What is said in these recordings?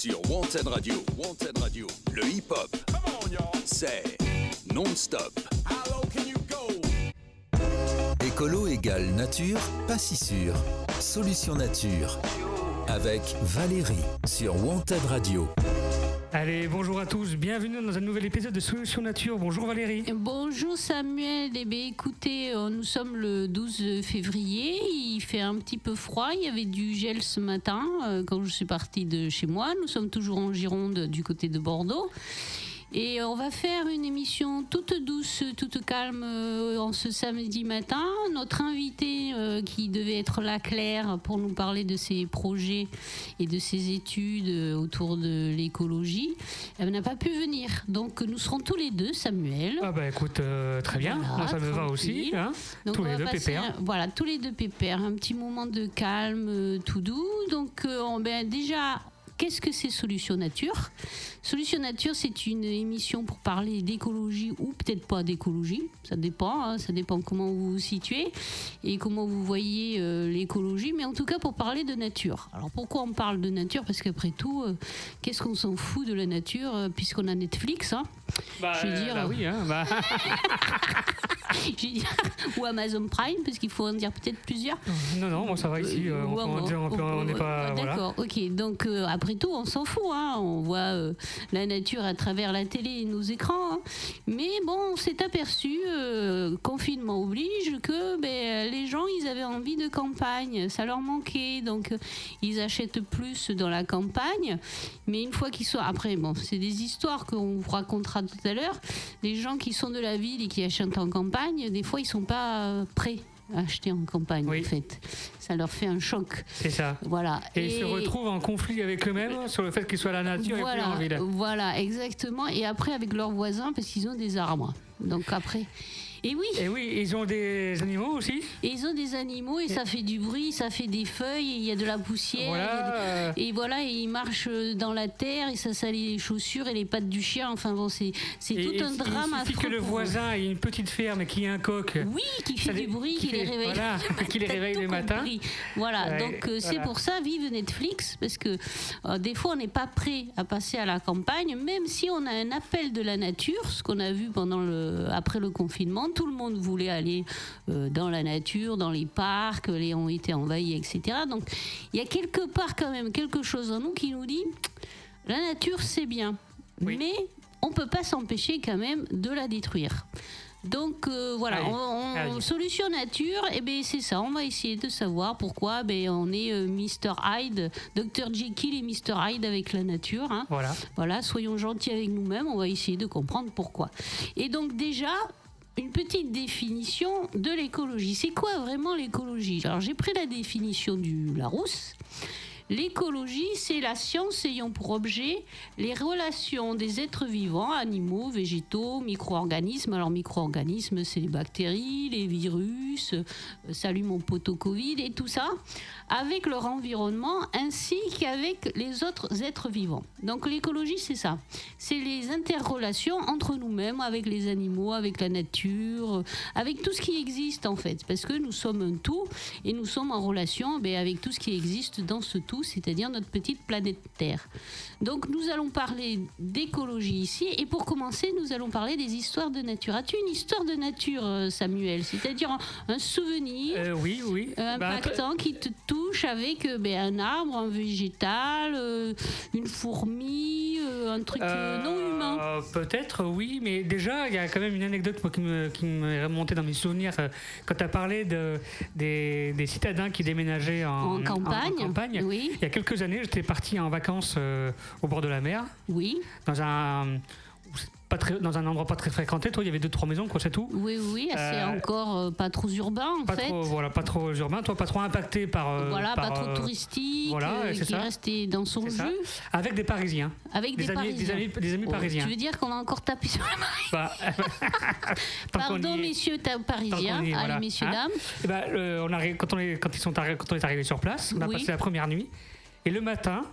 sur Wanted Radio. Wanted Radio, le hip-hop, c'est non-stop. Écolo égale nature, pas si sûr. Solution nature. Avec Valérie sur Wanted Radio. Allez, bonjour à tous, bienvenue dans un nouvel épisode de Solution Nature. Bonjour Valérie. Bonjour Samuel. Eh bien, écoutez, euh, nous sommes le 12 février, il fait un petit peu froid, il y avait du gel ce matin euh, quand je suis partie de chez moi. Nous sommes toujours en Gironde du côté de Bordeaux. Et on va faire une émission toute douce, toute calme euh, en ce samedi matin. Notre invité euh, qui devait être là, Claire, pour nous parler de ses projets et de ses études euh, autour de l'écologie, elle n'a pas pu venir. Donc nous serons tous les deux, Samuel. Ah bah écoute, très bien, Moi, ça me va aussi. Hein tous les deux pépères. voilà, tous les deux pépères. Un petit moment de calme, tout doux. Donc on, ben, déjà, Qu'est-ce que c'est Solution Nature? Solution Nature, c'est une émission pour parler d'écologie ou peut-être pas d'écologie. Ça dépend, hein, ça dépend comment vous vous situez et comment vous voyez euh, l'écologie, mais en tout cas pour parler de nature. Alors pourquoi on parle de nature? Parce qu'après tout, euh, qu'est-ce qu'on s'en fout de la nature euh, puisqu'on a Netflix hein? Bah, Je veux dire, bah oui, hein, bah. ou Amazon Prime, parce qu'il faut en dire peut-être plusieurs. Non, non, moi ça va ici. on n'est pas. D'accord, ok. Donc après tout, on s'en fout. Hein. On voit la nature à travers la télé et nos écrans. Hein. Mais bon, on s'est aperçu, euh, confinement oblige, que ben, les gens, ils avaient envie de campagne. Ça leur manquait. Donc, euh, ils achètent plus dans la campagne. Mais une fois qu'ils sont. Après, bon, c'est des histoires qu'on vous racontera tout à l'heure. Les gens qui sont de la ville et qui achètent en campagne, des fois, ils sont pas euh, prêts acheter en campagne en fait. Ça leur fait un choc. C'est ça. Voilà. Et, ils se retrouvent en conflit avec eux-mêmes sur le fait qu'ils soient la nature voilà, et plus en ville. Voilà, exactement. Et après avec leurs voisins parce qu'ils ont des arbres. Donc après. Et oui. Et oui, ils ont des animaux aussi. Et ils ont des animaux et, ça fait du bruit, ça fait des feuilles, il y a de la poussière. Et, voilà, et ils marchent dans la terre et ça salit les chaussures et les pattes du chien. Enfin bon, c'est tout un drame. Il suffit que le voisin ait une petite ferme qui a un coq. Oui, qui fait du bruit, qui, les réveille. Voilà, qui les réveille le matin. Voilà, donc euh, c'est pour ça, vive Netflix, parce que euh, des fois on n'est pas prêt à passer à la campagne, même si on a un appel de la nature, ce qu'on a vu pendant le, après le confinement tout le monde voulait aller euh, dans la nature, dans les parcs, les ont été envahis, etc. Donc il y a quelque part quand même quelque chose en nous qui nous dit la nature c'est bien, mais on peut pas s'empêcher quand même de la détruire. Donc euh, voilà, on, solution nature, et eh ben c'est ça. On va essayer de savoir pourquoi ben, on est euh, Mr Hyde, Dr Jekyll et Mr Hyde avec la nature. Hein. Voilà. Voilà, soyons gentils avec nous-mêmes. On va essayer de comprendre pourquoi. Et donc déjà, une petite définition de l'écologie. C'est quoi vraiment l'écologie? Alors j'ai pris la définition du Larousse. L'écologie, c'est la science ayant pour objet les relations des êtres vivants, animaux, végétaux, micro-organismes. Alors micro-organismes, c'est les bactéries, les virus, euh, salut mon poteau Covid et tout ça, avec leur environnement ainsi qu'avec les autres êtres vivants. Donc l'écologie, c'est ça. C'est les interrelations entre nous-mêmes, avec les animaux, avec la nature, avec tout ce qui existe en fait. Parce que nous sommes un tout et nous sommes en relation ben, avec tout ce qui existe dans ce tout c'est-à-dire notre petite planète Terre. Donc nous allons parler d'écologie ici, et pour commencer, nous allons parler des histoires de nature. As-tu une histoire de nature, euh, Samuel? C'est-à-dire un, souvenir euh, oui, oui. Euh, bah, impactant qui te touche avec ben, un arbre, un végétal, une fourmi, un truc non humain? Peut-être, oui, mais déjà, il y a quand même une anecdote qui m'est qui remontée dans mes souvenirs quand tu as parlé de, des, citadins qui déménageaient en, campagne. En, campagne. Oui. Il y a quelques années, j'étais parti en vacances euh, au bord de la mer. Oui. Dans un pas très, dans un endroit pas très fréquenté. Toi, il y avait deux trois maisons, quoi, c'est tout. Oui, oui, c'est euh, encore euh, pas trop urbain en pas fait. Trop, voilà, pas trop urbain. Toi, pas trop impacté par. voilà, pas trop touristique. Voilà, qui est resté dans son jus. Avec des Parisiens. Avec des, amis, Parisiens. Des amis, des amis oh, parisiens. Tu veux dire qu'on a encore tapé sur la main bah, Pardon, messieurs parisiens. Allez, messieurs hein dames. Et eh ben, on arrive, quand on est quand ils sont quand on est arrivé sur place, on a passé la première nuit. Et le matin,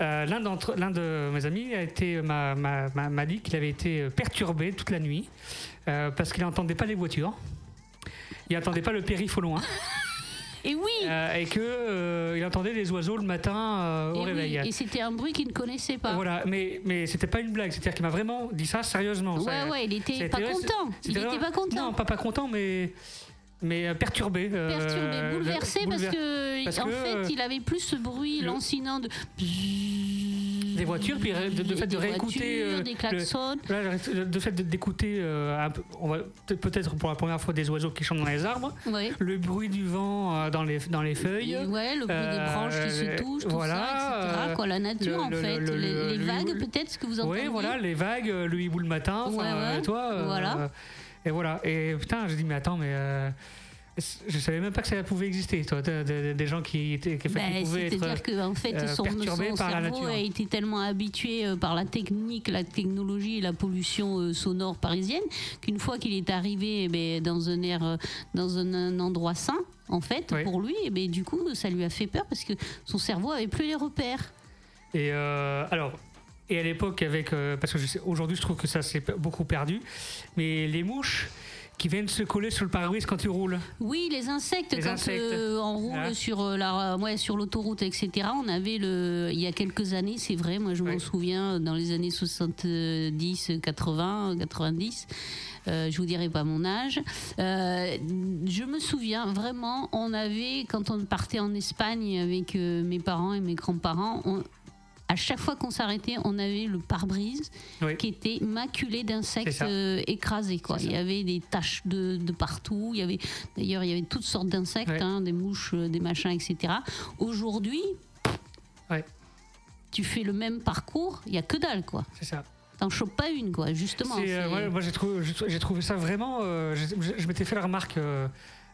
euh, l'un, d'entre, l'un de mes amis a été, m'a, m'a, dit qu'il avait été perturbé toute la nuit euh, parce qu'il n'entendait pas les voitures. Il n'entendait pas le périph' au loin. Et oui. et que il entendait des oiseaux le matin au réveil. Et c'était un bruit qu'il ne connaissait pas. Voilà, mais mais c'était pas une blague, c'est-à-dire qu'il m'a vraiment dit ça sérieusement. Ouais, ouais, il était pas content. Il était pas content. Non, pas pas content, mais mais euh, perturbé. Euh, perturbé, bouleversé, parce que en fait, il avait plus ce bruit lancinant de des voitures, puis de, fait de réécouter euh, des klaxons, de fait d'écouter on va peut-être pour la première fois des oiseaux qui chantent dans les arbres, le bruit du vent dans les dans les feuilles, ouais, le bruit des branches qui se touchent, tout ça, etc. Quoi, la nature en fait, les, vagues peut-être ce que vous entendez. Oui, voilà, les vagues, le hibou le matin, toi, voilà. Et voilà. Et putain, j'ai dit, mais attends, mais. Euh, je savais même pas que ça pouvait exister, toi, des gens qui, étaient, qui, ben, pouvaient être C'est-à-dire qu'en fait, euh, son, son cerveau a été tellement habitué euh, par la technique, la technologie et la pollution sonore parisienne qu'une fois qu'il est arrivé eh ben, dans un air, dans un, endroit sain, en fait, pour lui, eh ben, du coup, ça lui a fait peur parce que son cerveau avait plus les repères. Et alors, et à l'époque, avec. Euh, parce que aujourd'hui, je trouve que ça s'est beaucoup perdu. Mais les mouches qui viennent se coller sur le pare-brise quand tu roules. Oui, les insectes, quand euh, on roule sur, euh, la, ouais, sur l'autoroute, etc. On avait le, il y a quelques années, c'est vrai, moi je m'en souviens, dans les années 70, 80, 90. je vous dirai pas mon âge. je me souviens vraiment, on avait, quand on partait en Espagne avec mes parents et mes grands-parents, on, à chaque fois qu'on s'arrêtait, on avait le pare-brise qui était maculé d'insectes euh, écrasés. Quoi. Il y avait des taches de, partout. Il y avait, d'ailleurs, il y avait toutes sortes d'insectes, hein, des mouches, euh, des machins, etc. Aujourd'hui, tu fais le même parcours, il y a que dalle, quoi. C'est ça. T'en chopes pas une, quoi, justement. Euh, moi, j'ai trouvé, j'ai trouvé ça vraiment. je, m'étais fait la remarque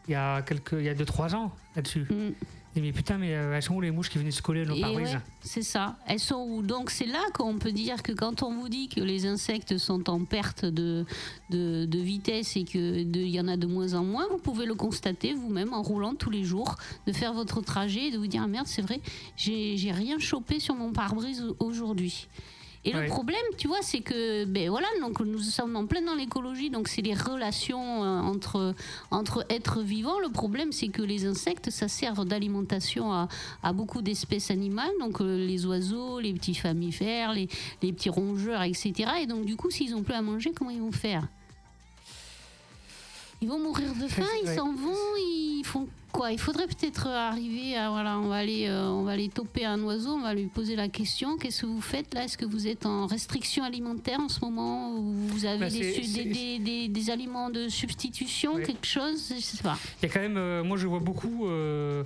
il y a quelques, il y a deux trois ans là-dessus. Mm mais putain, mais euh, elles sont où les mouches qui venaient se coller à nos pare-brises C'est ça. Elles sont où? Donc c'est là qu'on peut dire que quand on vous dit que les insectes sont en perte de, de, vitesse et qu'il y en a de moins en moins, vous pouvez le constater vous-même en roulant tous les jours, de faire votre trajet et de vous dire ah, merde, c'est vrai, j'ai rien chopé sur mon pare-brise aujourd'hui. Et le problème, tu vois, c'est que, ben voilà, donc nous sommes en plein dans l'écologie, donc c'est les relations euh, entre, entre êtres vivants. Le problème, c'est que les insectes, ça sert d'alimentation à, à, beaucoup d'espèces animales, donc euh, les oiseaux, les petits mammifères, les, les petits rongeurs, etc. Et donc, du coup, s'ils n'ont plus à manger, comment ils vont faire? Ils vont mourir de faim, ils s'en vont, ils font quoi. Il faudrait peut-être arriver à voilà, on va aller, euh, on va aller toper un oiseau, on va lui poser la question qu'est-ce que vous faites là? Est-ce que vous êtes en restriction alimentaire en ce moment? Ou vous avez bah, des, des, des, aliments de substitution, quelque chose? Je sais pas. Il y a quand même, euh, moi je vois beaucoup. Euh,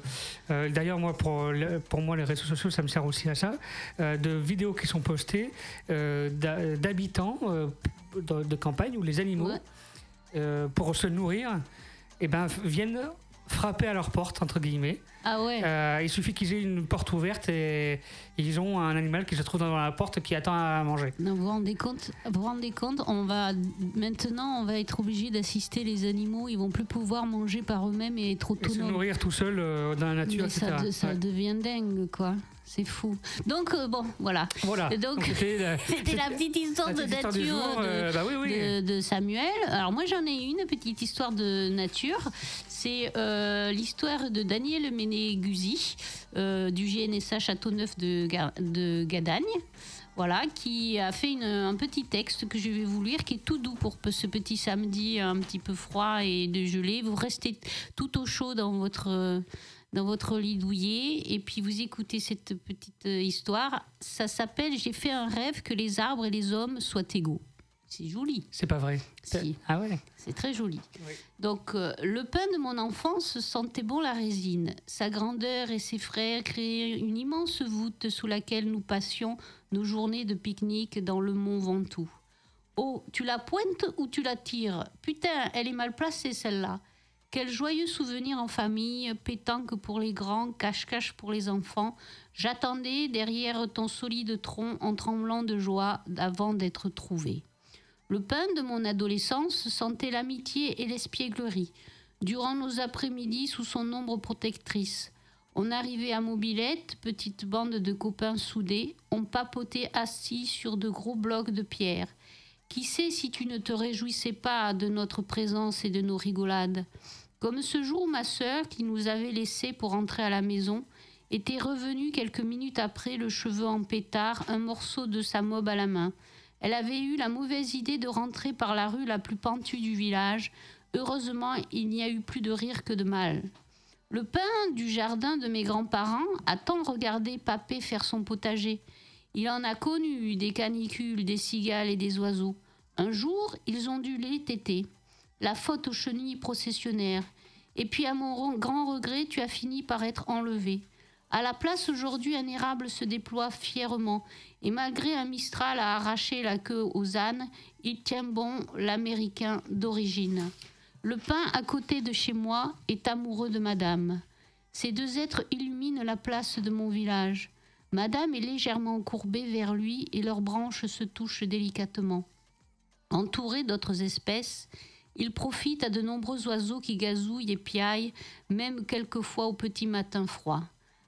d'ailleurs moi pour pour moi les réseaux sociaux ça me sert aussi à ça, de vidéos qui sont postées d'habitants de, campagne où les animaux pour se nourrir, eh ben, viennent frapper à leur porte, entre guillemets. Ah ouais. Euh, il suffit qu'ils aient une porte ouverte et ils ont un animal qui se trouve dans la porte qui attend à manger. Non, vous vous rendez compte, vous rendez compte on va, maintenant, on va être obligé d'assister les animaux. Ils vont plus pouvoir manger par eux-mêmes et être autonomes. Et se nourrir tout seul euh, dans la nature, Mais Ça, ça devient dingue, quoi. C'est fou. Donc, euh, bon, voilà. Voilà. Donc, c'était la, petite histoire de nature de, bah De, Samuel. Alors, moi, j'en ai une petite histoire de nature. C'est euh, l'histoire de Daniel Ménéguzi, euh, du GNSA Châteauneuf de, de Gadagne. Voilà, qui a fait un petit texte que je vais vous lire, qui est tout doux pour ce petit samedi un petit peu froid et de gelée. Vous restez tout au chaud dans votre dans votre lit douillet et puis vous écoutez cette petite euh, histoire. Ça s'appelle J'ai fait un rêve que les arbres et les hommes soient égaux. C'est joli. C'est pas vrai. Si. Ah ouais. C'est très joli. Donc euh, le pain de mon enfance sentait bon la résine. Sa grandeur et ses frères créaient une immense voûte sous laquelle nous passions nos journées de pique-nique dans le mont Ventoux. Oh, tu la pointes ou tu la tires? Putain, elle est mal placée celle-là. Quel joyeux souvenir en famille, pétanque pour les grands, cache-cache pour les enfants. J'attendais derrière ton solide tronc en tremblant de joie avant d'être trouvé. Le pain de mon adolescence sentait l'amitié et l'espièglerie. Durant nos après-midi sous son ombre protectrice, on arrivait à Mobilette, petite bande de copains soudés, on papotait assis sur de gros blocs de pierre. Qui sait si tu ne te réjouissais pas de notre présence et de nos rigolades? Comme ce jour, ma sœur, qui nous avait laissés pour rentrer à la maison, était revenue quelques minutes après, le cheveu en pétard, un morceau de sa mob à la main. Elle avait eu la mauvaise idée de rentrer par la rue la plus pentue du village. Heureusement, il n'y a eu plus de rire que de mal. Le pain du jardin de mes grands-parents a tant regardé Papé faire son potager. Il en a connu des canicules, des cigales et des oiseaux. Un jour, ils ont dû les téter. La faute aux chenilles processionnaires. Et puis, à mon grand regret, tu as fini par être enlevé. À la place, aujourd'hui, un érable se déploie fièrement. Et malgré un Mistral à arracher la queue aux ânes, il tient bon l'américain d'origine. Le pain à côté de chez moi est amoureux de madame. Ces deux êtres illuminent la place de mon village. Madame est légèrement courbée vers lui et leurs branches se touchent délicatement. Entouré d'autres espèces, il profite à de nombreux oiseaux qui gazouillent et piaillent, même quelquefois au petit matin froid.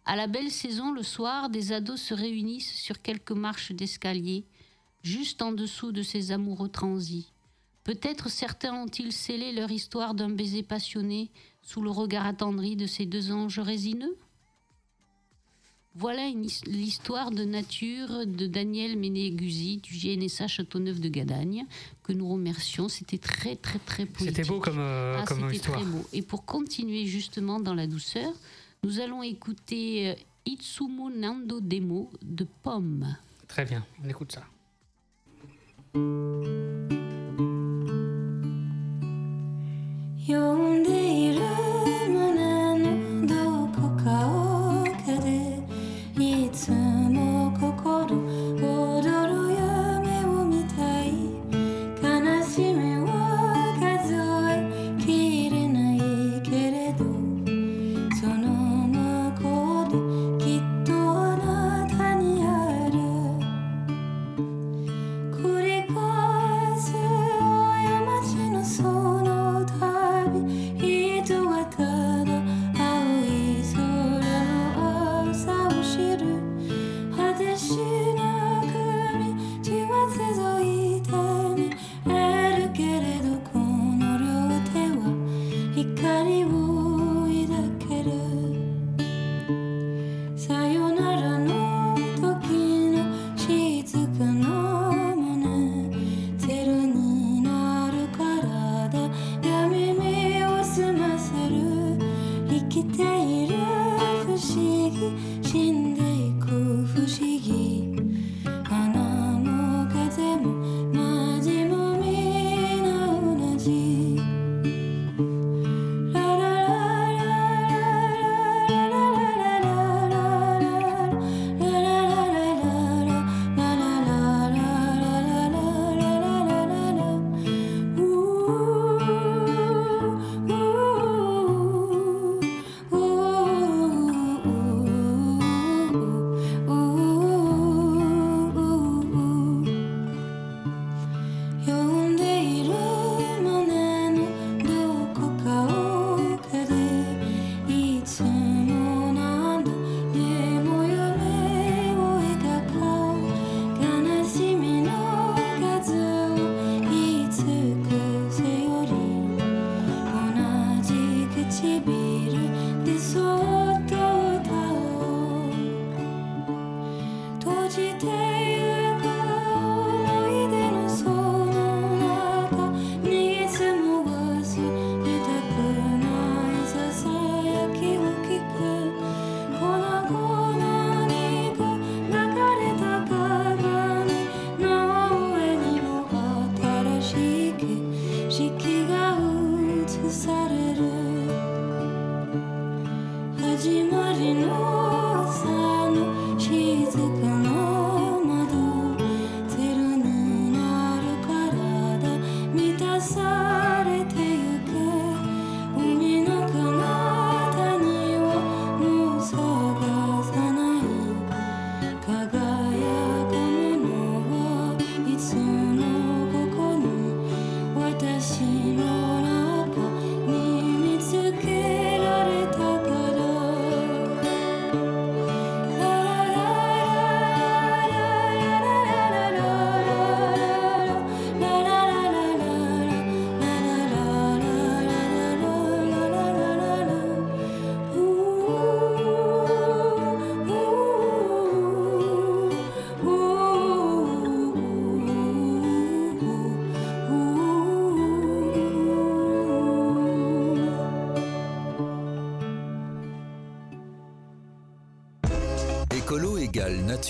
À la belle saison, le soir, des ados se réunissent sur quelques marches d'escalier, juste en dessous de ces amoureux transis. Peut-être certains ont-ils scellé leur histoire d'un baiser passionné sous le regard attendri de ces deux anges résineux? Voilà l'histoire de nature de Daniel Ménéguzi du GNSA Châteauneuf de Gadagne, que nous remercions. C'était très, très, très positif. C'était beau comme, euh, ah, histoire. Très beau. Et pour continuer justement dans la douceur, nous allons écouter euh, Itsumo Nando Demo de Pomme. Très bien, on écoute ça.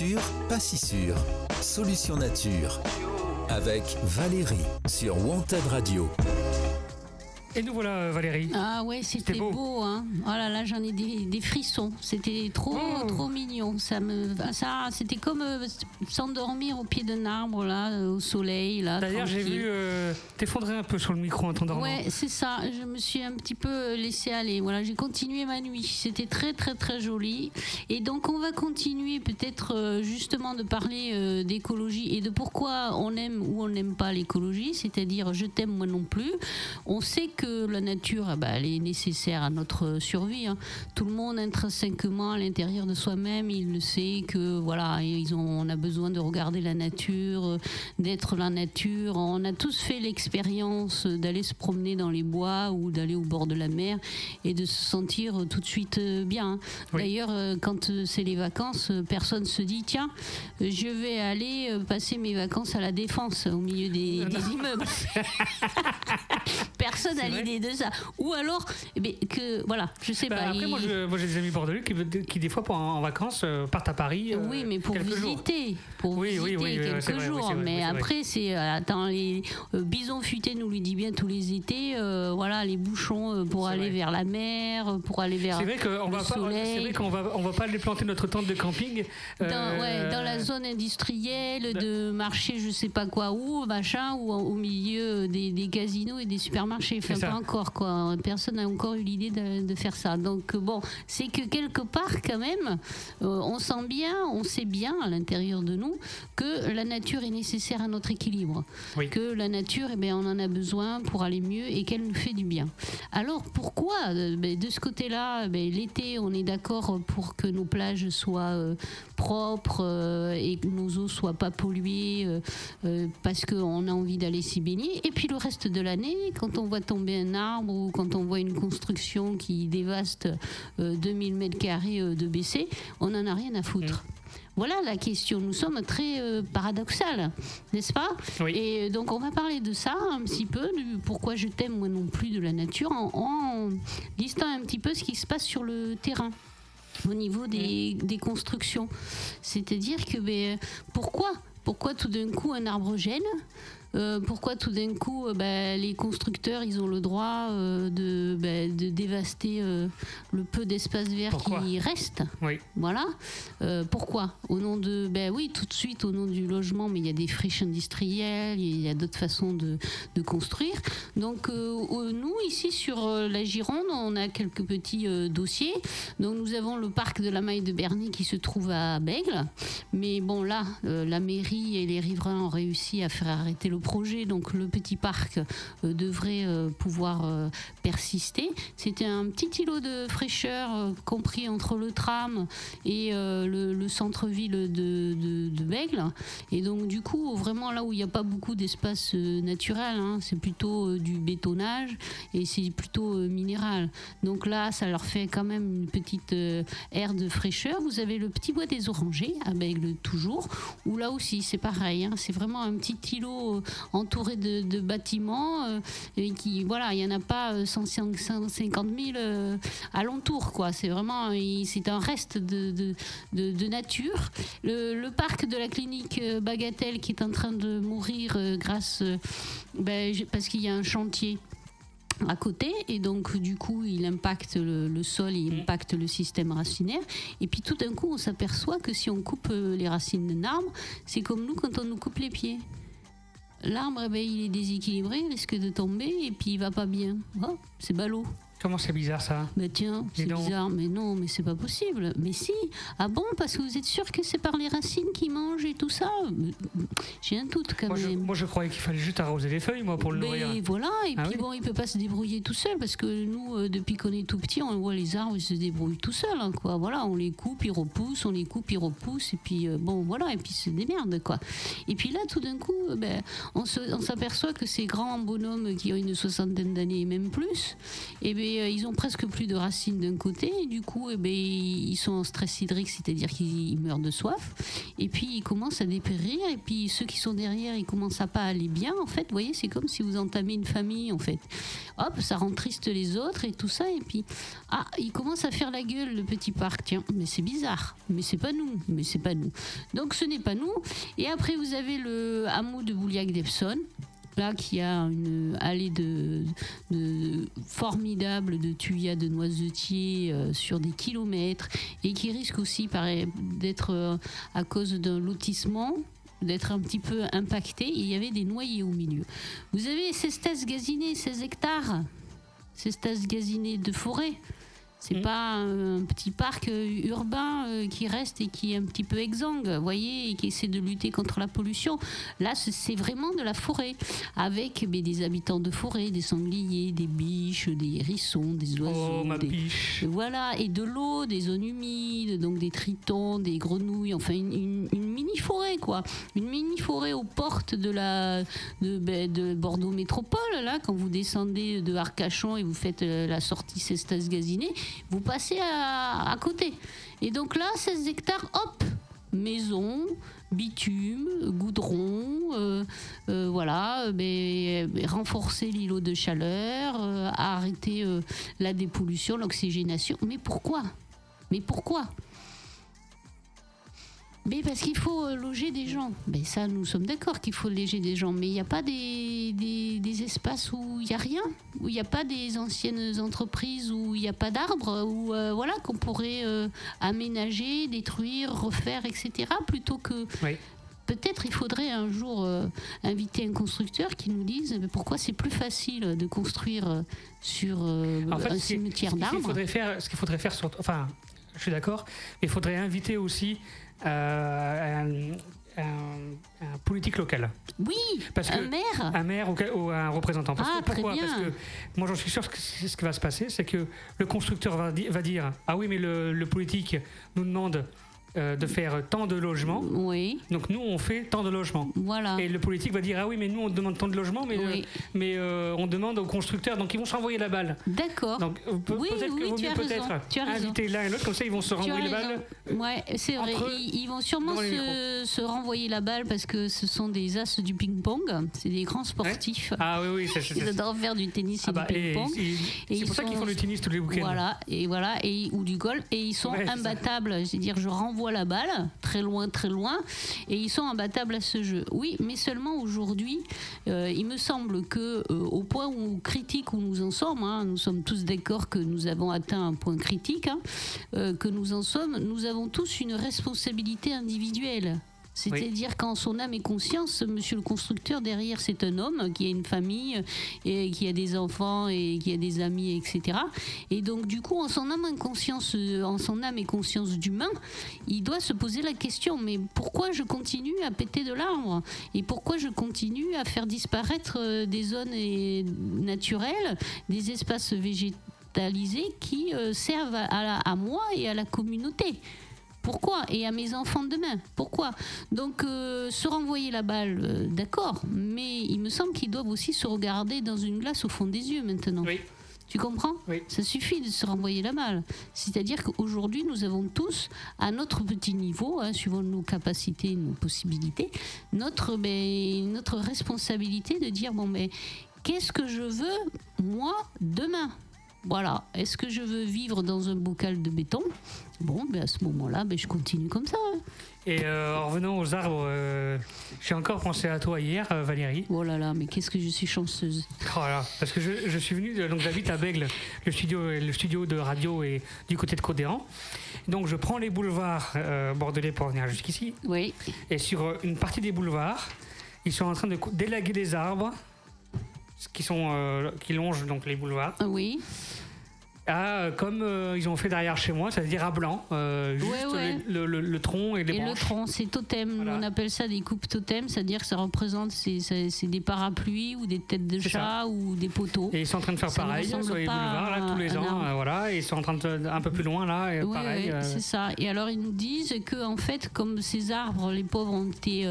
Nature, pas si sûr. Solution nature. Avec Valérie sur Wanted Radio. Et nous voilà, euh, Valérie. Ah ouais, c'était beau. beau. hein. Oh là là, j'en ai des, des frissons. C'était trop, Oh. trop mignon. Ça me, ça, c'était comme euh, s'endormir au pied d'un arbre là, euh, au soleil là. D'ailleurs, j'ai vu euh, t'effondrer un peu sur le micro en t'endormant. Ouais, c'est ça. Je me suis un petit peu laissé aller. Voilà, j'ai continué ma nuit. C'était très, très, très joli. Et donc, on va continuer peut-être justement de parler d'écologie et de pourquoi on aime ou on n'aime pas l'écologie. C'est-à-dire, je t'aime moi non plus. On sait que la nature, ah bah, elle est nécessaire à notre survie. hein. Tout le monde intrinsèquement à l'intérieur de soi-même, il le sait que voilà, ils ont, on a besoin de regarder la nature, euh, d'être la nature. On a tous fait l'expérience d'aller se promener dans les bois ou d'aller au bord de la mer et de se sentir tout de suite euh, bien. hein. Oui. D'ailleurs, euh, quand euh, c'est les vacances, euh, personne se dit tiens, euh, je vais aller euh, passer mes vacances à la défense au milieu des, Euh, des immeubles. Personne n'a L'idée de ça. Ou alors, eh bien, que voilà, je sais Bah, pas. après, il- moi, je- moi, j'ai des amis bordelais qui, qui, des fois, pour- en vacances, euh, partent à Paris. euh, oui, mais pour jours. visiter, pour Oui, visiter oui, oui, quelques vrai, jours. vrai, mais après, c'est euh, attends, les euh, Bison Futé nous le dit bien tous les étés. euh, voilà, les bouchons pour aller vrai. vers la mer, pour aller vers C'est vrai qu'on le va pas, soleil. c'est vrai qu'on va, on va pas aller planter notre tente de camping. dans, ouais, dans la zone industrielle de marché, je sais pas quoi où, machin, ou au milieu des, des casinos et des supermarchés. Enfin, ça. pas encore, quoi. Personne n'a encore eu l'idée de, de faire ça. Donc, euh, bon, c'est que quelque part, quand même, euh, on sent bien, on sait bien à l'intérieur de nous que la nature est nécessaire à notre équilibre. Oui. Que la nature, eh bien, on en a besoin pour aller mieux et qu'elle nous fait du bien. Alors, pourquoi euh, ben, De ce côté-là, ben, l'été, on est d'accord pour que nos plages soient euh, propres et que nos eaux soient pas polluées parce qu'on a envie d'aller s'y baigner. Et puis le reste de l'année, quand on voit tomber un arbre ou quand on voit une construction qui dévaste euh, 2000 mètres carrés euh, de BC, on n'en a rien à foutre. Voilà la question. Nous sommes très euh, paradoxales, n'est-ce pas? Oui. Et euh, donc on va parler de ça un petit peu, du pourquoi je t'aime moi non plus de la nature, en, en listant un petit peu ce qui se passe sur le terrain au niveau des, des constructions. C'est-à-dire que ben, pourquoi pourquoi tout d'un coup un arbre gêne Euh, pourquoi tout d'un coup euh, ben, les constructeurs ils ont le droit euh, de, ben, de dévaster euh, le peu d'espace vert Pourquoi? qui reste? Oui. voilà. Pourquoi? Au nom de. Ben oui, tout de suite, au nom du logement, mais il y a des friches industrielles, il y a d'autres façons de, de construire. Donc, nous, ici, sur la Gironde, on a quelques petits dossiers. Donc, nous avons le parc de la Maille de Berny qui se trouve à Bègle. Mais bon, là, la mairie et les riverains ont réussi à faire arrêter le projet. Donc, le petit parc euh, devrait euh, pouvoir euh, persister. C'était un petit îlot de fraîcheur compris entre le tram et le, le centre-ville de, de, Bègle. Et donc, du coup, vraiment là où il n'y a pas beaucoup d'espace naturel, hein, c'est plutôt du bétonnage et c'est plutôt minéral. Donc là, ça leur fait quand même une petite aire de fraîcheur. Vous avez le petit bois des orangers à Bègle toujours, où là aussi c'est pareil. hein, c'est vraiment un petit îlot entouré de, de bâtiments euh, et qui, voilà, il n'y en a pas euh, 150 000 euh, alentour, quoi. C'est vraiment, c'est un reste de, de, de- de nature. Le, le parc de la clinique euh, Bagatelle qui est en train de mourir euh, grâce, ben, parce qu'il y a un chantier à côté et donc du coup il impacte le, le sol, il impacte le système racinaire et puis tout d'un coup on s'aperçoit que si on coupe les racines d'un arbre, c'est comme nous quand on nous coupe les pieds. L'arbre, ben, il est déséquilibré, il risque de tomber et puis il va pas bien. Oh, c'est ballot. Comment c'est bizarre ça? Mais tiens, c'est bizarre. Mais non, mais c'est pas possible. Mais si. Ah bon Parce que vous êtes sûr que c'est par les racines qu'ils mangent et tout ça? J'ai un doute quand moi je, même. moi, je croyais qu'il fallait juste arroser les feuilles, moi, pour le nourrir. Mais voilà, et Ah puis oui. bon, il peut pas se débrouiller tout seul parce que nous, euh, depuis qu'on est tout petit, on voit les arbres, ils se débrouillent tout seuls, hein, quoi. Voilà, on les coupe, ils repoussent, on les coupe, ils repoussent, et puis euh, bon, voilà, et puis ils se démerdent, quoi. Et puis là, tout d'un coup, euh, ben, on s'aperçoit que ces grands bonhommes qui ont une soixantaine d'années et même plus, et euh, ils ont presque plus de racines d'un côté, et du coup, eh ben, ils sont en stress hydrique, c'est-à-dire qu'ils ils meurent de soif. et puis ils commencent à dépérir, et puis ceux qui sont derrière, ils commencent à pas aller bien. En fait, vous voyez, c'est comme si vous entamez une famille, en fait. Hop, ça rend triste les autres et tout ça, et puis ah, il commence à faire la gueule le petit parc. Tiens, mais c'est bizarre, mais c'est pas nous, mais c'est pas nous. Donc ce n'est pas nous. Et après, vous avez le hameau de Bouliac d'Epson là qui a une allée de, formidable de tuyas de noisetiers euh, sur des kilomètres et qui risque aussi d'être euh, à cause d'un lotissement d'être un petit peu impacté. Il y avait des noyers au milieu. Vous avez ces Cestas gazinées, 16 hectares, Cestas gazinées de forêt. C'est mm. pas un petit parc euh, urbain euh, qui reste et qui est un petit peu exsangue, vous voyez, et qui essaie de lutter contre la pollution. Là, c'est vraiment de la forêt, avec mais, des habitants de forêt, des sangliers, des biches, des hérissons, des oiseaux. Oh, ma biche. Voilà, et de l'eau, des zones humides, donc des tritons, des grenouilles, enfin une, mini-forêt, quoi. Une mini-forêt aux portes de la de, ben, de, Bordeaux Métropole, là, quand vous descendez de Arcachon et vous faites euh, la sortie Cestas-Gaziné vous passez à, côté. Et donc là, 16 hectares, hop, maison, bitume, goudron, euh, euh, voilà, mais, renforcer l'îlot de chaleur, arrêter la dépollution, l'oxygénation. Mais pourquoi? Mais pourquoi? Mais parce qu'il faut euh, loger des gens. Mais ça, nous sommes d'accord qu'il faut loger des gens. Mais il n'y a pas des, des, espaces où il n'y a rien, où il n'y a pas des anciennes entreprises, où il n'y a pas d'arbres, où euh, voilà qu'on pourrait euh, aménager, détruire, refaire, etc. Plutôt que peut-être il faudrait un jour inviter un constructeur qui nous dise pourquoi c'est plus facile de construire sur un cimetière d'arbres. Ce qu'il faudrait faire, sur, enfin, je suis d'accord, mais il faudrait inviter aussi euh, un, politique local. Oui, parce un maire. Un maire ou, un représentant. Parce ah, que, pourquoi? Parce que moi j'en suis sûr que ce qui va se passer, c'est que le constructeur va, va, dire ah oui mais le politique nous demande euh, de faire tant de logements. Oui. Donc nous, on fait tant de logements. Voilà. Et le politique va dire ah oui, mais nous on demande tant de logements, mais euh, mais euh, on demande aux constructeurs, donc ils vont s'envoyer la balle. D'accord. Donc peut-être que vaut mieux peut-être inviter l'un et l'autre, comme ça ils vont se renvoyer la balle. Ouais, c'est vrai. Ils, vont sûrement se, renvoyer la balle parce que ce sont des as du ping-pong. C'est des grands sportifs. Ah oui oui. Ça, ils adorent faire du tennis et ah du bah, ping-pong. C'est pour ça qu'ils font du tennis tous les week-ends. Voilà et voilà et ou du golf et ils sont imbattables. C'est-à-dire je renvoie la balle, très loin, très loin, et ils sont imbattables à ce jeu. Oui, mais seulement aujourd'hui, euh, il me semble que euh, au point où critique où nous en sommes, hein, nous sommes tous d'accord que nous avons atteint un point critique, hein, euh, que nous en sommes, nous avons tous une responsabilité individuelle. C'est-à-dire qu'en son âme et conscience, monsieur le constructeur, derrière, c'est un homme qui a une famille, et qui a des enfants et qui a des amis, etc. Et donc, du coup, en son âme et conscience, en son âme et conscience d'humain, il doit se poser la question, mais pourquoi je continue à péter de l'arbre Et pourquoi je continue à faire disparaître euh, des zones naturelles, des espaces végétalisés qui euh, servent à moi et à la communauté? Pourquoi Et à mes enfants demain. Pourquoi? Donc, euh, se renvoyer la balle, euh, d'accord, mais il me semble qu'ils doivent aussi se regarder dans une glace au fond des yeux maintenant. Oui. Tu comprends? Oui. Ça suffit de se renvoyer la balle. C'est-à-dire qu'aujourd'hui, nous avons tous, à notre petit niveau, hein, suivant nos capacités, nos possibilités, notre, ben, notre responsabilité de dire bon, mais qu'est-ce que je veux, moi, demain? Voilà. Est-ce que je veux vivre dans un bocal de béton? Bon, ben à ce moment-là, ben je continue comme ça. Hein. Et euh, en revenant aux arbres, euh, j'ai encore pensé à toi hier, euh, Valérie. Oh là là, mais qu'est-ce que je suis chanceuse. Oh là, parce que je, suis venu, donc j'habite à Bègle, le studio, le studio de radio est du côté de Codéran. Donc je prends les boulevards bordelais pour venir jusqu'ici. Oui. Et sur une partie des boulevards, ils sont en train de délaguer des arbres qui, sont, qui longent donc les boulevards. Oui. Ah, comme euh, ils ont fait derrière chez moi, c'est-à-dire à blanc, euh, juste Le, le, tronc et les et le tronc, c'est totem. On appelle ça des coupes totem, c'est-à-dire que ça représente c'est, des parapluies ou des têtes de chat ou des poteaux. Et ils sont en train de faire pareil sur les boulevards là, tous les ans, euh, voilà. Et ils sont en train de un peu plus loin là, et pareil. c'est ça. Et alors ils nous disent que en fait, comme ces arbres, les pauvres ont été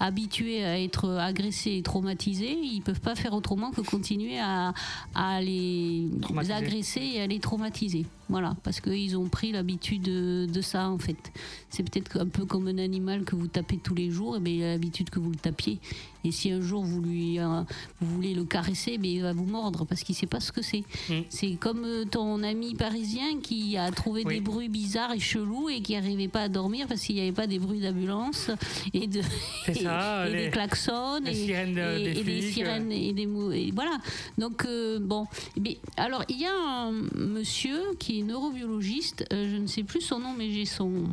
habitués à être agressés et traumatisés, ils peuvent pas faire autrement que continuer à, à les agresser et à les traumatiser. Voilà, parce qu'ils ont pris l'habitude de, ça en fait. C'est peut-être un peu comme un animal que vous tapez tous les jours, et bien il a l'habitude que vous le tapiez. Et si un jour vous lui euh, vous voulez le caresser, mais il va vous mordre parce qu'il sait pas ce que c'est. Mm. C'est comme euh, ton ami parisien qui a trouvé des bruits bizarres et chelous et qui n'arrivait pas à dormir parce qu'il n'y avait pas des bruits d'ambulance et de des klaxons et, des sirènes et des et voilà. Donc euh, bon, mais alors il y a un monsieur qui est neurobiologiste, je ne sais plus son nom, mais j'ai son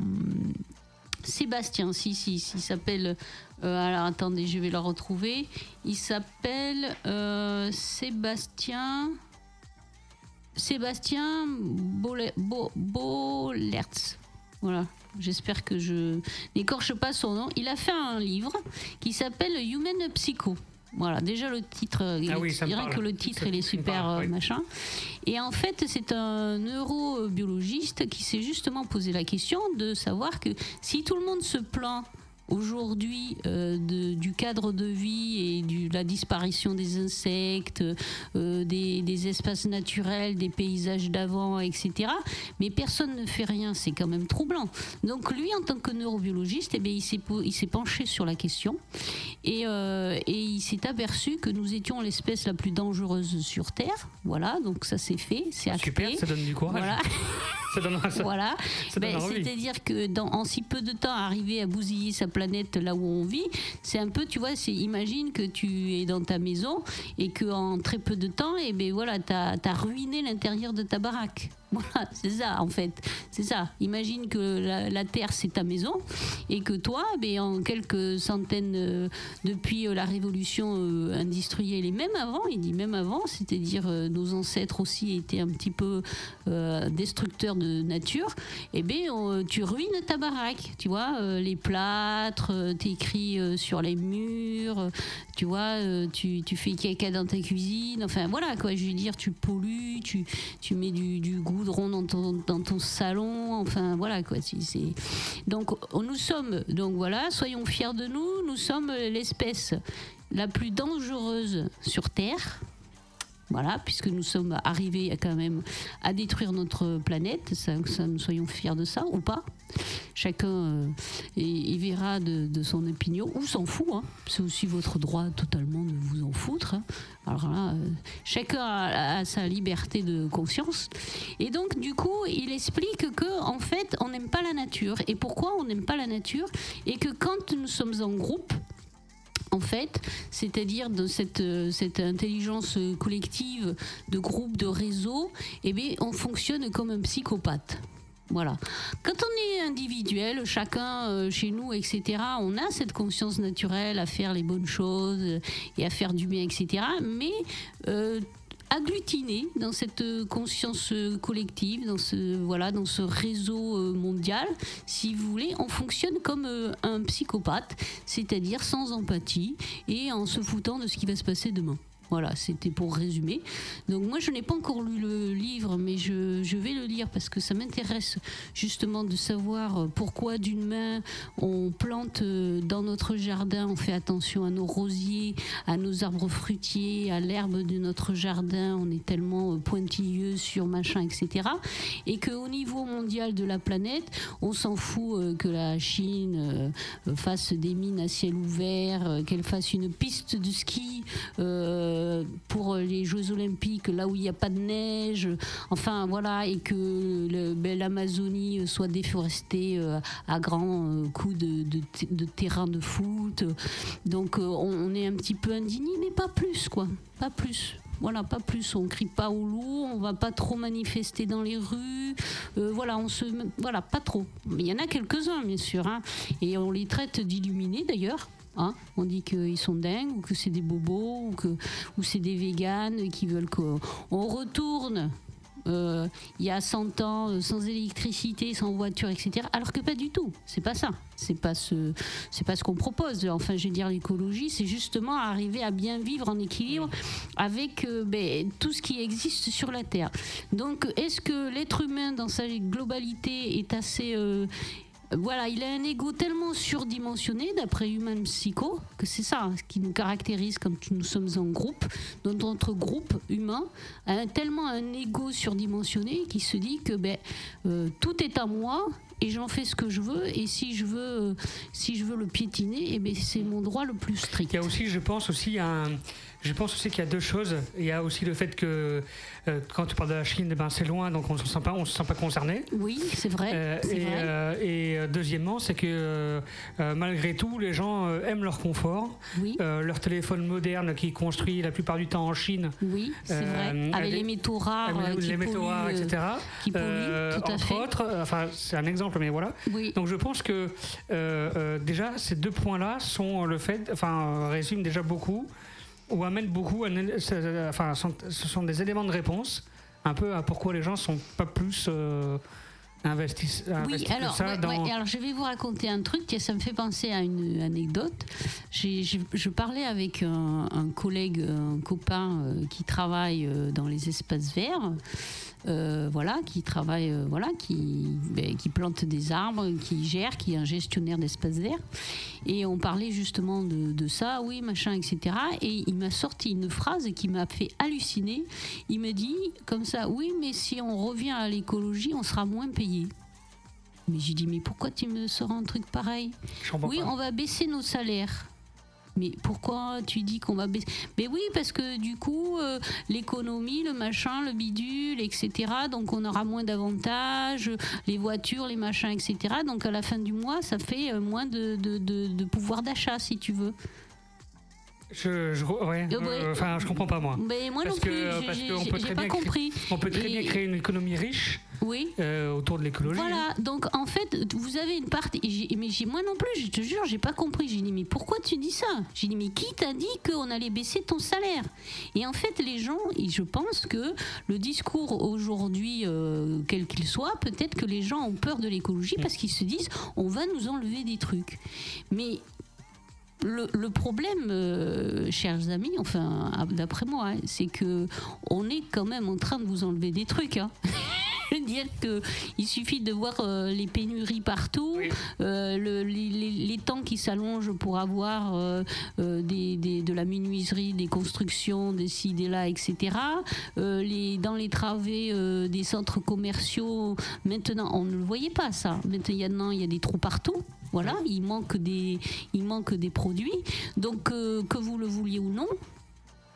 Sébastien, si, si, si, il s'appelle. Euh, alors attendez, je vais le retrouver. Il s'appelle euh, Sébastien. Sébastien Bolertz. Voilà, j'espère que je n'écorche pas son nom. Il a fait un livre qui s'appelle Human Psycho. Voilà, déjà le titre, ah oui, rien que le titre, il est super euh, machin. Et en fait, c'est un neurobiologiste qui s'est justement posé la question de savoir que si tout le monde se plaint aujourd'hui euh, du cadre de vie et de la disparition des insectes, euh, des, espaces naturels, des paysages d'avant, etc. Mais personne ne fait rien, c'est quand même troublant. Donc lui, en tant que neurobiologiste, eh bien, il s'est penché sur la question et, euh, et il s'est aperçu que nous étions l'espèce la plus dangereuse sur Terre. Voilà, donc ça c'est fait, c'est acté. Super, ça donne du courage. Voilà. voilà. Ben, c'est-à-dire que dans, en si peu de temps, arriver à bousiller sa planète là où on vit, c'est un peu, tu vois, imagine que tu es dans ta maison et que en très peu de temps, et eh ben voilà, tu as ruiné l'intérieur de ta baraque. Voilà, c'est ça en fait. C'est ça. Imagine que la, Terre c'est ta maison et que toi, ben, en quelques centaines, euh, depuis euh, la révolution euh, industrielle et même avant, il dit même avant, c'est-à-dire nos ancêtres aussi étaient un petit peu destructeurs de nature, eh ben tu ruines ta baraque. Tu vois, les plâtres, t'écris sur les murs, tu vois, tu, tu, fais caca dans ta cuisine. Enfin voilà quoi, je veux dire, tu pollues, tu, mets du goût dans ton, salon. Enfin, voilà quoi. C'est... Donc, nous sommes, donc voilà, soyons fiers de nous. Nous sommes l'espèce la plus dangereuse sur Terre. Voilà, puisque nous sommes arrivés quand même à détruire notre planète, ça, nous soyons fiers de ça ou pas. Chacun euh, y, verra de, son opinion ou s'en fout. Hein. C'est aussi votre droit totalement de vous en foutre. Hein. Alors là, euh, chacun a, sa liberté de conscience. Et donc, du coup, il explique que en fait, on n'aime pas la nature. Et pourquoi on n'aime pas la nature? Et que quand nous sommes en groupe, en fait, c'est-à-dire cette, euh, cette intelligence collective de groupe, de réseau, eh bien, on fonctionne comme un psychopathe. Voilà. Quand on est individuel, chacun euh, chez nous, etc., on a cette conscience naturelle à faire les bonnes choses et à faire du bien, etc. Mais euh, agglutiné dans cette conscience collective, dans ce, voilà, dans ce réseau euh, mondial, si vous voulez, on fonctionne comme euh, un psychopathe, c'est-à-dire sans empathie et en se foutant de ce qui va se passer demain. Voilà, c'était pour résumer. Donc moi, je n'ai pas encore lu le livre, mais je, vais le lire parce que ça m'intéresse justement de savoir pourquoi d'une main on plante euh, dans notre jardin, on fait attention à nos rosiers, à nos arbres fruitiers, à l'herbe de notre jardin, on est tellement euh, pointilleux sur machin, etc. Et qu'au niveau mondial de la planète, on s'en fout euh, que la Chine fasse des mines à ciel ouvert, qu'elle fasse une piste de ski. Pour les Jeux Olympiques, là où il n'y a pas de neige, enfin voilà, et que ben, l'Amazonie soit déforestée euh, à grands euh, coups de, terrain de foot. Donc on, est un petit peu indigné, mais pas plus, quoi, pas plus. Voilà, pas plus. On crie pas au loup, on va pas trop manifester dans les rues. voilà, on se, voilà, pas trop. Il y en a quelques-uns, bien sûr, hein, et on les traite d'illuminés d'ailleurs. Hein. on dit qu'ils sont dingues ou que c'est des bobos ou que ou c'est des véganes qui veulent qu'on retourne euh, il y a 100 ans euh, sans électricité, sans voiture, etc. Alors que pas du tout. C'est pas ça. C'est pas ce, c'est pas ce qu'on propose. Enfin, je veux dire, l'écologie, c'est justement arriver à bien vivre en équilibre avec euh, ben, tout ce qui existe sur la Terre. Donc, est-ce que l'être humain, dans sa globalité, est assez voilà, il a un ego tellement surdimensionné, d'après Human Psycho, que c'est ça ce qui nous caractérise comme nous sommes en groupe. Notre groupe humain a tellement un ego surdimensionné qui se dit que ben, euh, tout est à moi et j'en fais ce que je veux et si je veux si je veux le piétiner eh ben c'est mon droit le plus strict. Il y a aussi je pense aussi un je pense aussi qu'il y a deux choses. Il y a aussi le fait que euh, quand tu parles de la Chine, eh ben, c'est loin, donc on ne se sent pas, on se sent pas concerné. Oui, c'est vrai. Euh, et, vrai. Euh, et, deuxièmement, c'est que malgré tout, les gens aiment leur confort. Oui. leur téléphone moderne qui est construit la plupart du temps en Chine. Oui, c'est vrai. Avec les métaux rares, les métaux rares, etc. Qui polluent, tout à entre fait. autres, enfin c'est un exemple, mais voilà. Oui. Donc je pense que déjà ces deux points-là sont le fait, enfin résument déjà beaucoup ou amène beaucoup, enfin, ce sont des éléments de réponse un peu à pourquoi les gens sont pas plus euh, investis, oui, alors, ça alors je vais vous raconter un truc, ça me fait penser à une anecdote. je parlais avec un, collègue, un copain euh, qui travaille euh, dans les espaces verts. Euh, voilà, qui travaille, euh, voilà, qui, ben, qui plante des arbres, qui gère, qui est un gestionnaire d'espace vert. Et on parlait justement de, ça, oui, machin, etc. Et il m'a sorti une phrase qui m'a fait halluciner. Il me dit comme ça, oui, mais si on revient à l'écologie, on sera moins payé. Mais j'ai dit, mais pourquoi tu me sors un truc pareil? Oui, on va baisser nos salaires mais pourquoi tu dis qu'on va baisser? Mais oui, parce que du coup, euh, l'économie, le machin, le bidule, etc. Donc on aura moins d'avantages, les voitures, les machins, etc. Donc à la fin du mois, ça fait euh, moins de, de, pouvoir d'achat, si tu veux. Je, je, ouais, euh, enfin, je comprends pas moi. Mais moi non plus, j'ai pas compris. on peut très bien créer une économie riche oui. Euh, autour de l'écologie. Voilà, donc en fait, vous avez une partie. Mais moi non plus, je te jure, j'ai pas compris. J'ai dit, mais pourquoi tu dis ça? J'ai dit, mais qui t'a dit qu'on allait baisser ton salaire? Et en fait, les gens, et je pense que le discours aujourd'hui, euh, quel qu'il soit, peut-être que les gens ont peur de l'écologie parce qu'ils se disent, on va nous enlever des trucs. Mais le, problème, euh, chers amis, enfin, d'après moi, hein, c'est que on est quand même en train de vous enlever des trucs. Hein. dire qu'il suffit de voir euh, les pénuries partout, euh, les, temps qui s'allongent pour avoir euh, des, de la menuiserie, des constructions, des ci, des là, etc. les, dans les travées des centres commerciaux, maintenant, on ne le voyait pas ça. Maintenant, il y a des trous partout. Voilà, il manque des, il manque des produits. Donc, que vous le vouliez ou non,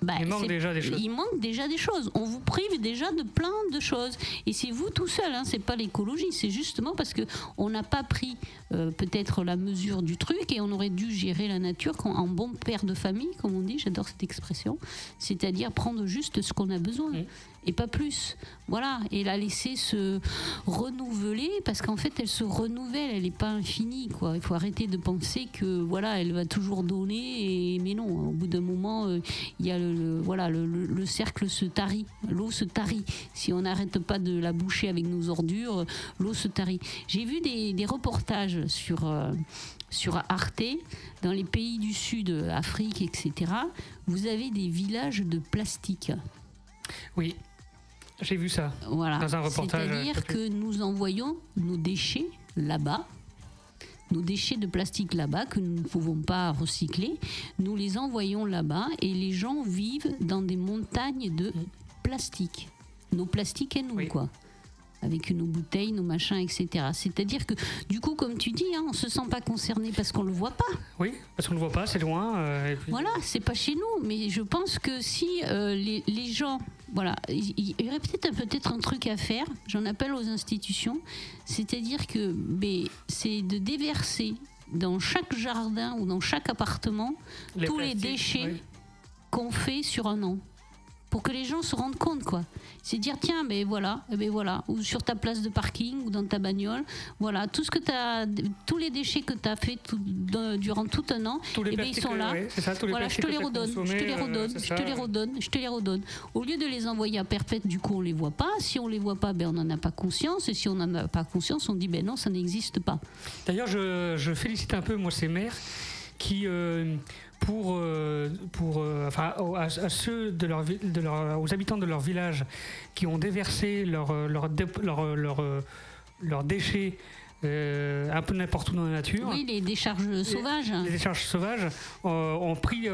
bah, il manque déjà des choses. Il manque déjà des choses. On vous prive déjà de plein de choses. Et c'est vous tout seul, hein, c'est pas l'écologie, c'est justement parce que on n'a pas pris euh, peut-être la mesure du truc et on aurait dû gérer la nature en bon père de famille, comme on dit, j'adore cette expression, c'est-à-dire prendre juste ce qu'on a besoin. Mmh et pas plus. Voilà, et la laisser se renouveler parce qu'en fait elle se renouvelle, elle n'est pas infinie quoi. Il faut arrêter de penser que voilà, elle va toujours donner et mais non, au bout d'un moment euh, il y a le, voilà le, cercle se tarit, l'eau se tarit. Si on n'arrête pas de la boucher avec nos ordures, l'eau se tarit. J'ai vu des, reportages sur euh, sur Arte, dans les pays du Sud, Afrique, etc., vous avez des villages de plastique. Oui, j'ai vu ça voilà. dans un reportage. C'est-à-dire que nous envoyons nos déchets là-bas, nos déchets de plastique là-bas que nous ne pouvons pas recycler, nous les envoyons là-bas et les gens vivent dans des montagnes de plastique. Nos plastiques et nous, quoi avec nos bouteilles, nos machins, etc. C'est-à-dire que, du coup, comme tu dis, hein, on se sent pas concerné parce qu'on le voit pas. Oui, parce qu'on le voit pas, c'est loin. Euh, voilà, c'est pas chez nous. Mais je pense que si euh, les, les, gens, voilà, il y aurait peut-être peut-être un truc à faire. J'en appelle aux institutions, c'est-à-dire que, c'est de déverser dans chaque jardin ou dans chaque appartement tous les déchets qu'on fait sur un an pour que les gens se rendent compte, quoi. C'est dire, tiens, mais voilà, eh ben voilà, ou sur ta place de parking ou dans ta bagnole, voilà, tout ce que as, tous les déchets que tu as fait durant tout un an, et eh ben, ils sont là. voilà, je te les redonne, je te les euh, redonne, je te les redonne, je te les redonne. Au lieu de les envoyer à perpète, du coup, on les voit pas. Si on les voit pas, ben on n'en a pas conscience. Et si on n'en a pas conscience, on dit, ben non, ça n'existe pas. D'ailleurs, je, félicite un peu, moi, ces maires qui, euh, pour, euh, pour euh, enfin, à, ceux de leur, de leur, aux habitants de leur village qui ont déversé leurs leur, leur, leur, déchets un peu n'importe où dans la nature. Oui, les décharges sauvages. Les décharges sauvages ont pris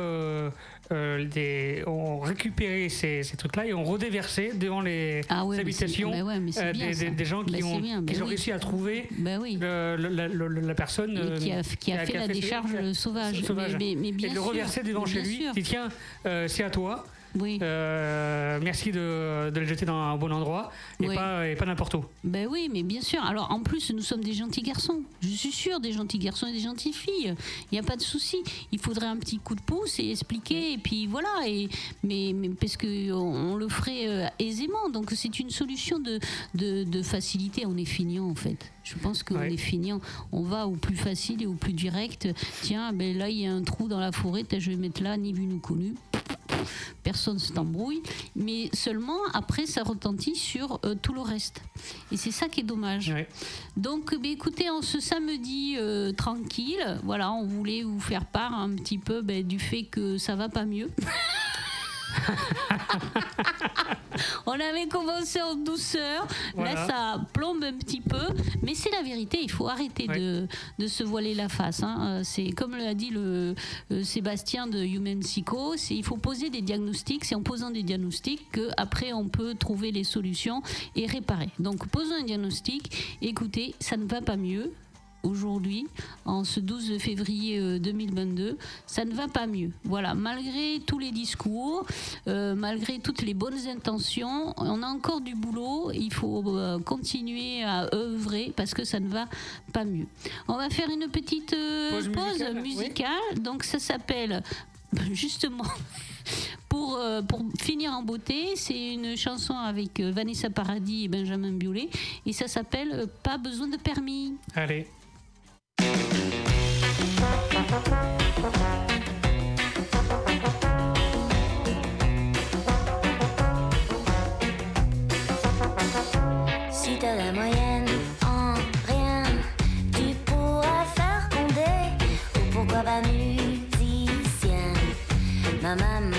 euh, des, ont récupéré ces, ces trucs-là et ont redéversé devant les ah habitations euh, des, des, gens qui, ont, qui ont réussi à trouver le, la, la, personne qui a, qui a, fait, la décharge sauvage. sauvage. Mais, bien et de le reverser devant chez lui. Dit tiens, euh, c'est à toi. Oui. Euh, merci de, de, le jeter dans un bon endroit et pas, pas n'importe où. Ben oui, mais bien sûr. Alors en plus, nous sommes des gentils garçons. Je suis sûre, des gentils garçons et des gentilles filles. Il n'y a pas de souci. Il faudrait un petit coup de pouce et expliquer. Et puis voilà. Et, mais, mais parce qu'on on le ferait euh, aisément. Donc c'est une solution de, de, de, facilité. On est finiant en fait. Je pense qu'on est finiant. On va au plus facile et au plus direct. Tiens, ben là, il y a un trou dans la forêt. Je vais mettre là, ni vu ni connu personne s'embrouille, mais seulement après ça retentit sur euh, tout le reste. Et c'est ça qui est dommage. Donc ben, écoutez, en ce samedi euh, tranquille, voilà, on voulait vous faire part un petit peu ben, du fait que ça va pas mieux. On avait commencé en douceur. Là, ça plombe un petit peu. Mais c'est la vérité. Il faut arrêter de, de, se voiler la face. Hein. Euh, c'est comme l'a dit le, euh, Sébastien de Human Psycho. Il faut poser des diagnostics. C'est en posant des diagnostics qu'après, on peut trouver les solutions et réparer. Donc, posons un diagnostic. Écoutez, ça ne va pas mieux aujourd'hui, en ce 12 février 2022, euh, ça ne va pas mieux. Voilà, malgré tous les discours, euh, malgré toutes les bonnes intentions, on a encore du boulot. Il faut euh, continuer à œuvrer parce que ça ne va pas mieux. On va faire une petite pause, musicale. Donc ça s'appelle justement. Pour, pour, finir en beauté, c'est une chanson avec Vanessa Paradis et Benjamin Biolay et ça s'appelle Pas besoin de permis. Allez. Si t'as la moyenne en rien, tu pourras faire condé ou pourquoi pas musicien. Ma maman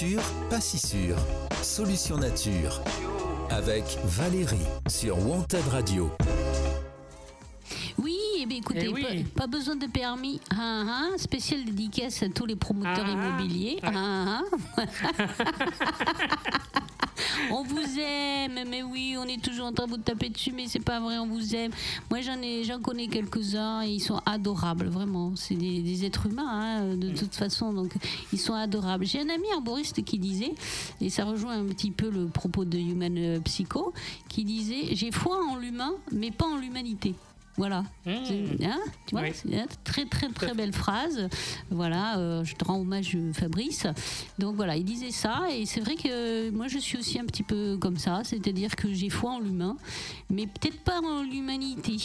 nature, pas si sûr. Solution nature. Avec Valérie sur Wanted Radio. Oui, eh bien, écoutez, Eh oui. pas, pas besoin de permis. Ah, ah, spécial dédicace à tous les promoteurs Ah, immobiliers. Ouais. Ah. on vous aime, mais oui, on est toujours en train de vous taper dessus, mais c'est pas vrai, on vous aime. Moi, j'en ai, j'en connais quelques-uns et ils sont adorables, vraiment. C'est des, des êtres humains, hein, de toute façon, donc ils sont adorables. J'ai un ami arboriste qui disait, et ça rejoint un petit peu le propos de Human euh, Psycho, qui disait J'ai foi en l'humain, mais pas en l'humanité. Voilà. Mmh. Hein, tu vois, Oui. c'est une très très très belle phrase. Voilà, euh, je te rends hommage euh, Fabrice. Donc voilà, il disait ça et c'est vrai que moi je suis aussi un petit peu comme ça, c'est-à-dire que j'ai foi en l'humain, mais peut-être pas en l'humanité.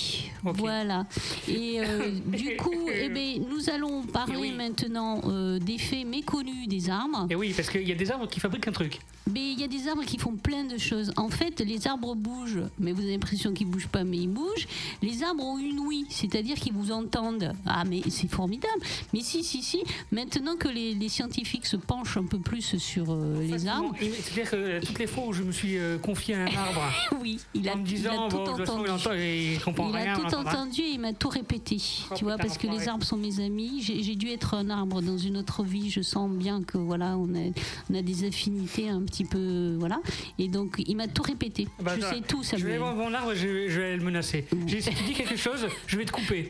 Voilà. Et euh, du coup, eh ben, nous allons parler Eh oui. maintenant euh, des faits méconnus des arbres. Et oui, parce qu'il y a des arbres qui fabriquent un truc. Mais il y a des arbres qui font plein de choses. En fait, les arbres bougent, mais vous avez l'impression qu'ils bougent pas, mais ils bougent. Les arbres ont une ouïe, c'est-à-dire qu'ils vous entendent. Ah, mais c'est formidable. Mais si, si, si. Maintenant que les, les scientifiques se penchent un peu plus sur euh, les arbres, C'est-à-dire que euh, toutes les fois où je me suis euh, confié à un arbre, oui, il a, en me il a disant, tout bon, façon, entendu. il et il comprend Il rien. a tout entendu et il m'a tout répété. Oh, tu vois, putain, parce que les arbres sont mes amis. J'ai dû être un arbre dans une autre vie. Je sens bien que voilà, on a, on a des affinités un petit peu. Voilà. Et donc, il m'a tout répété. Bah, je sais tout, Je vais voir mon arbre, je je vais le menacer. J'ai dit, dis quelque chose, je vais te couper.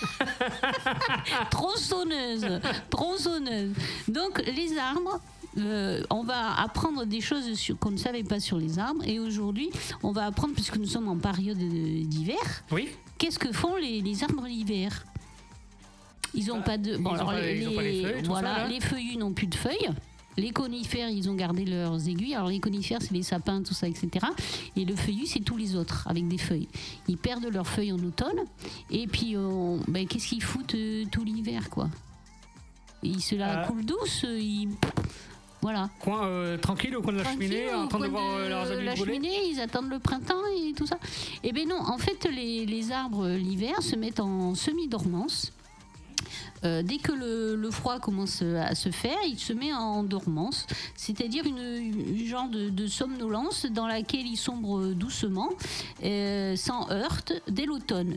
Tronçonneuse, tronçonneuse. Donc les arbres, euh, on va apprendre des choses qu'on ne savait pas sur les arbres. Et aujourd'hui, on va apprendre, puisque nous sommes en période de- d'hiver, Oui qu'est-ce que font les, les arbres l'hiver? Ils n'ont Ah, pas de. ont pas les feuilles, voilà, ça, les feuillus n'ont plus de feuilles. Les conifères, ils ont gardé leurs aiguilles. Alors les conifères, c'est les sapins, tout ça, etc. Et le feuillu, c'est tous les autres avec des feuilles. Ils perdent leurs feuilles en automne. Et puis, on- ben, qu'est-ce qu'ils foutent euh, tout l'hiver, quoi? Ils se la Ah. coulent douce. euh, Ils... Voilà. Coin euh, tranquille au coin de la Tranquille, cheminée, en train de voir euh, leurs amis la cheminée, ils attendent le printemps et tout ça. Eh bien non, en fait, les, les arbres l'hiver se mettent en semi-dormance. Euh, dès que le, le froid commence à se faire, il se met en dormance, c'est-à-dire une, une genre de, de somnolence dans laquelle il sombre doucement, euh, sans heurte, dès l'automne.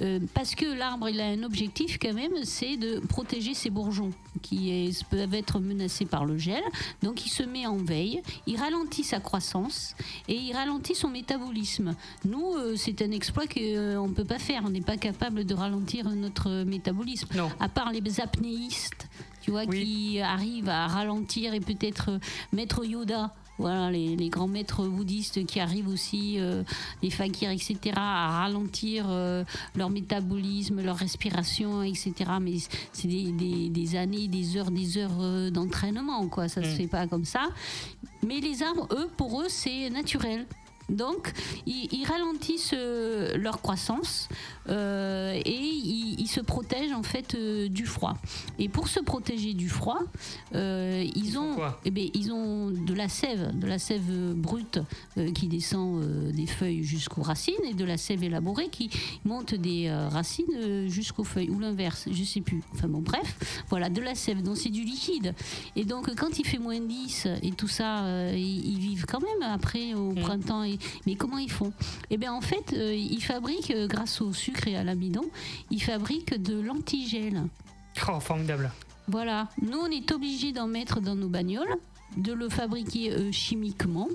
Euh, parce que l'arbre, il a un objectif quand même, c'est de protéger ses bourgeons qui est- peuvent être menacés par le gel. Donc il se met en veille, il ralentit sa croissance et il ralentit son métabolisme. Nous, c'est un exploit qu'on ne peut pas faire. On n'est pas capable de ralentir notre métabolisme. Non. Part les apnéistes, tu vois, Oui. qui arrivent à ralentir et peut-être euh, Maître Yoda. Voilà, les, les grands maîtres bouddhistes qui arrivent aussi, euh, les fakirs, etc., à ralentir euh, leur métabolisme, leur respiration, etc. Mais c'est des, des- des années, des heures, des heures euh, d'entraînement, quoi. Ça se Mm. fait pas comme ça. Mais les arbres, eux, pour eux, c'est naturel. Donc, ils, ils ralentissent leur croissance euh, et ils, ils se protègent en fait euh, du froid. Et pour se protéger du froid, euh, ils, ont, eh ben, ils ont de la sève, de la sève brute qui descend des feuilles jusqu'aux racines et de la sève élaborée qui monte des racines jusqu'aux feuilles ou l'inverse, je sais plus. Enfin bon, bref, voilà, de la sève. Donc c'est du liquide. Et donc quand il fait moins 10 et tout ça, ils, ils vivent quand même après au Mm. printemps. Et, mais comment ils font? Eh bien en fait, ils fabriquent, grâce au sucre et à l'amidon, ils fabriquent de l'antigel. Oh, formidable. Voilà, nous on est obligé d'en mettre dans nos bagnoles, de le fabriquer euh, chimiquement.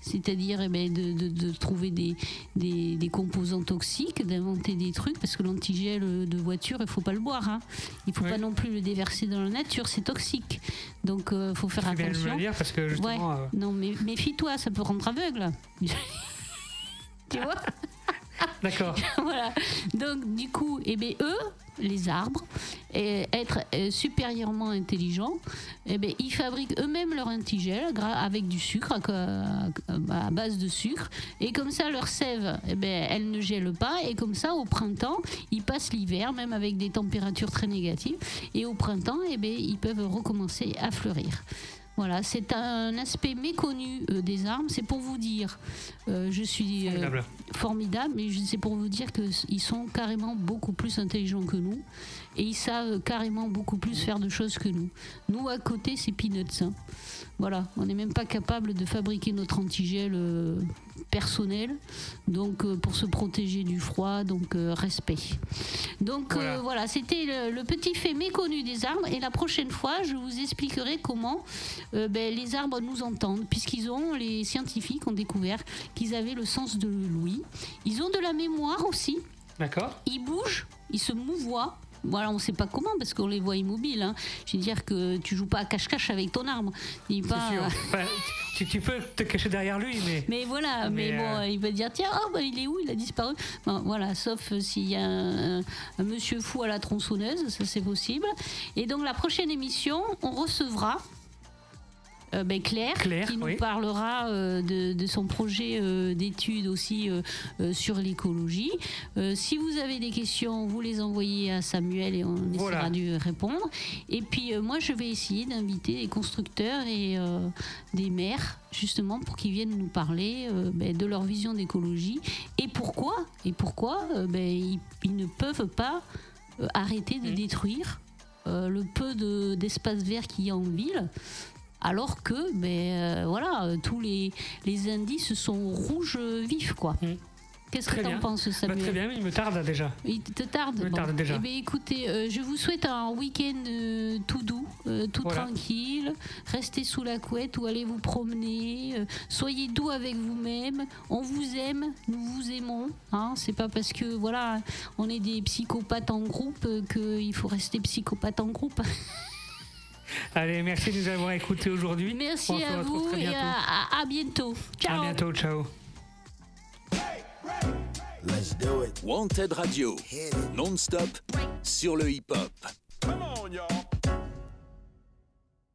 c'est-à-dire eh ben, de, trouver des, des, composants toxiques, d'inventer des trucs, parce que l'antigel de voiture, il faut pas le boire. Hein. Il faut pas non plus le déverser dans la nature, c'est toxique. Donc il faut faire attention. Bien parce que justement, Non, mais méfie-toi, ça peut rendre aveugle. tu vois? D'accord. voilà. Donc, du coup, eh bien, eux, les arbres, et être euh, supérieurement intelligents, eh bien, ils fabriquent eux-mêmes leur intigel avec du sucre, à, base de sucre. Et comme ça, leur sève, eh bien, elle ne gèle pas. Et comme ça, au printemps, ils passent l'hiver, même avec des températures très négatives. Et au printemps, eh bien, ils peuvent recommencer à fleurir. Voilà, c'est un aspect méconnu euh, des armes. C'est pour vous dire, euh, je suis euh, formidable. mais c'est pour vous dire qu'ils sont carrément beaucoup plus intelligents que nous et ils savent carrément beaucoup plus faire de choses que nous. Nous, à côté, c'est peanuts. Hein. Voilà, on n'est même pas capable de fabriquer notre antigel personnel, donc pour se protéger du froid, donc respect. Donc voilà, c'était le, petit fait méconnu des armes et la prochaine fois, je vous expliquerai comment euh, ben, les arbres nous entendent, puisqu'ils ont, les scientifiques ont découvert qu'ils avaient le sens de l'ouïe. Ils ont de la mémoire aussi. D'accord. Ils bougent, ils se mouvoient. Voilà, on ne sait pas comment parce qu'on les voit immobiles. Hein. Je veux dire que tu joues pas à cache-cache avec ton arbre. Il pas... tu, peux te cacher derrière lui, mais. Mais voilà, mais, bon, euh, il va dire tiens, oh, bah, il est où? Il a disparu. voilà, sauf euh, s'il y a un, monsieur fou à la tronçonneuse, ça c'est possible. Et donc la prochaine émission, on recevra euh, ben, Claire, qui nous parlera euh, de, son projet euh, d'études aussi sur l'écologie. si vous avez des questions, vous les envoyez à Samuel et on essaiera de répondre. Et puis moi, je vais essayer d'inviter des constructeurs et des maires justement pour qu'ils viennent nous parler ben, de leur vision d'écologie et pourquoi et pourquoi ben, ils, ne peuvent pas arrêter de mmh. détruire le peu d'espace vert qu'il y a en ville alors que ben, euh, voilà, tous les, les indices sont rouges vifs. quoi. Mm. Qu'est-ce que tu en penses, bah, Samuel Très bien, il me tarde déjà. Il te tarde Il me tarde déjà. Eh bien, écoutez, euh, je vous souhaite un week-end euh, tout doux, tout tranquille. Restez sous la couette ou allez vous promener. soyez doux avec vous-même. On vous aime, nous vous aimons. Hein. C'est pas parce que voilà, on est des psychopathes en groupe qu'il faut rester psychopathe en groupe. Allez, merci de nous avoir écoutés aujourd'hui. Merci à vous et à, bientôt. Ciao. À bientôt, ciao. Let's do it. Wanted Radio, non-stop sur le hip-hop. Come on, y'all.